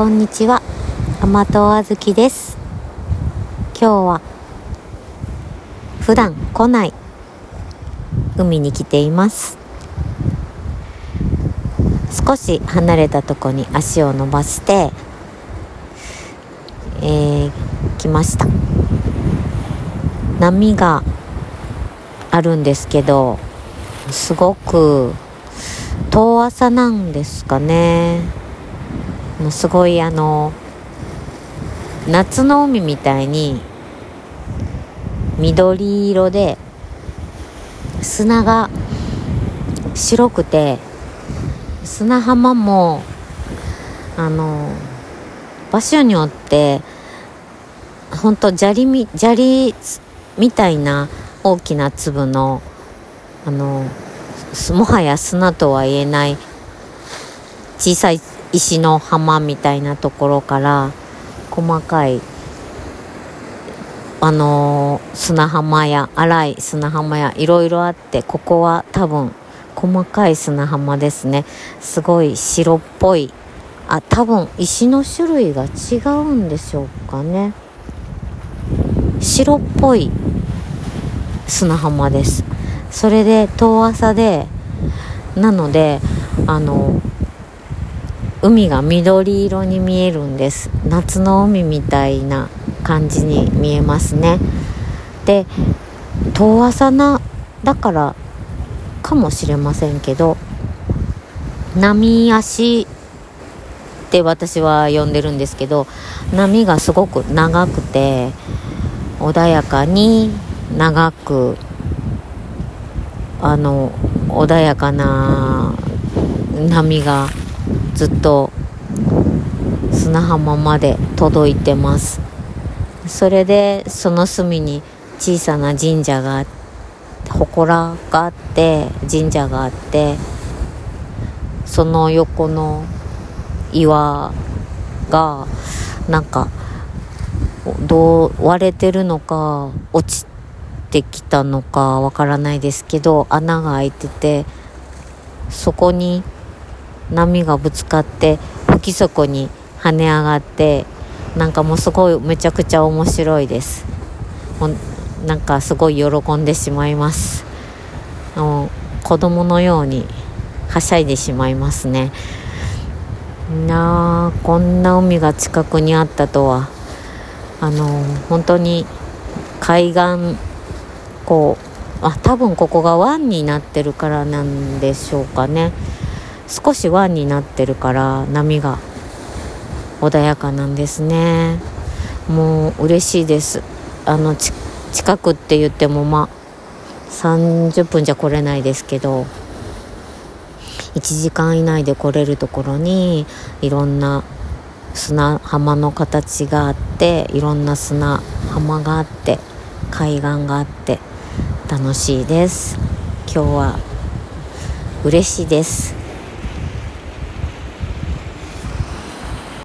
こんにちは。甘党あずきです。今日は普段来ない海に来ています。少し離れたとこに足を伸ばしてえー、来ました。波があるんですけどすごく遠浅なんですかね。すごいあの夏の海みたいに緑色で砂が白くて砂浜もあの場所によってほんと砂利み砂利みたいな大きな粒のあのもはや砂とは言えない小さい石の浜みたいなところから細かいあのー、砂浜や荒い砂浜やいろいろあってここは多分細かい砂浜ですね。すごい白っぽい。あ多分石の種類が違うんでしょうかね。白っぽい砂浜です。それで遠浅でなのであの海が緑色に見えるんです。夏の海みたいな感じに見えますね。で遠浅なだからかもしれませんけど波足って私は呼んでるんですけど波がすごく長くて穏やかに長くあの穏やかな波がずっと砂浜まで届いてます。それでその隅に小さな神社が祠があって神社があってその横の岩がなんかどう割れてるのか落ちてきたのかわからないですけど穴が開いててそこに波がぶつかって不規則に跳ね上がってなんかもうすごいめちゃくちゃ面白いです。もうなんかすごい喜んでしまいます。もう子供のようにはしゃいでしまいますね。なあこんな海が近くにあったとは。あの本当に海岸こうあ多分ここが湾になってるからなんでしょうかね。少し湾になってるから波が穏やかなんですね。もう嬉しいです。あの近くって言ってもまあ30分じゃ来れないですけど1時間以内で来れるところにいろんな砂浜の形があっていろんな砂浜があって海岸があって楽しいです。今日は嬉しいです。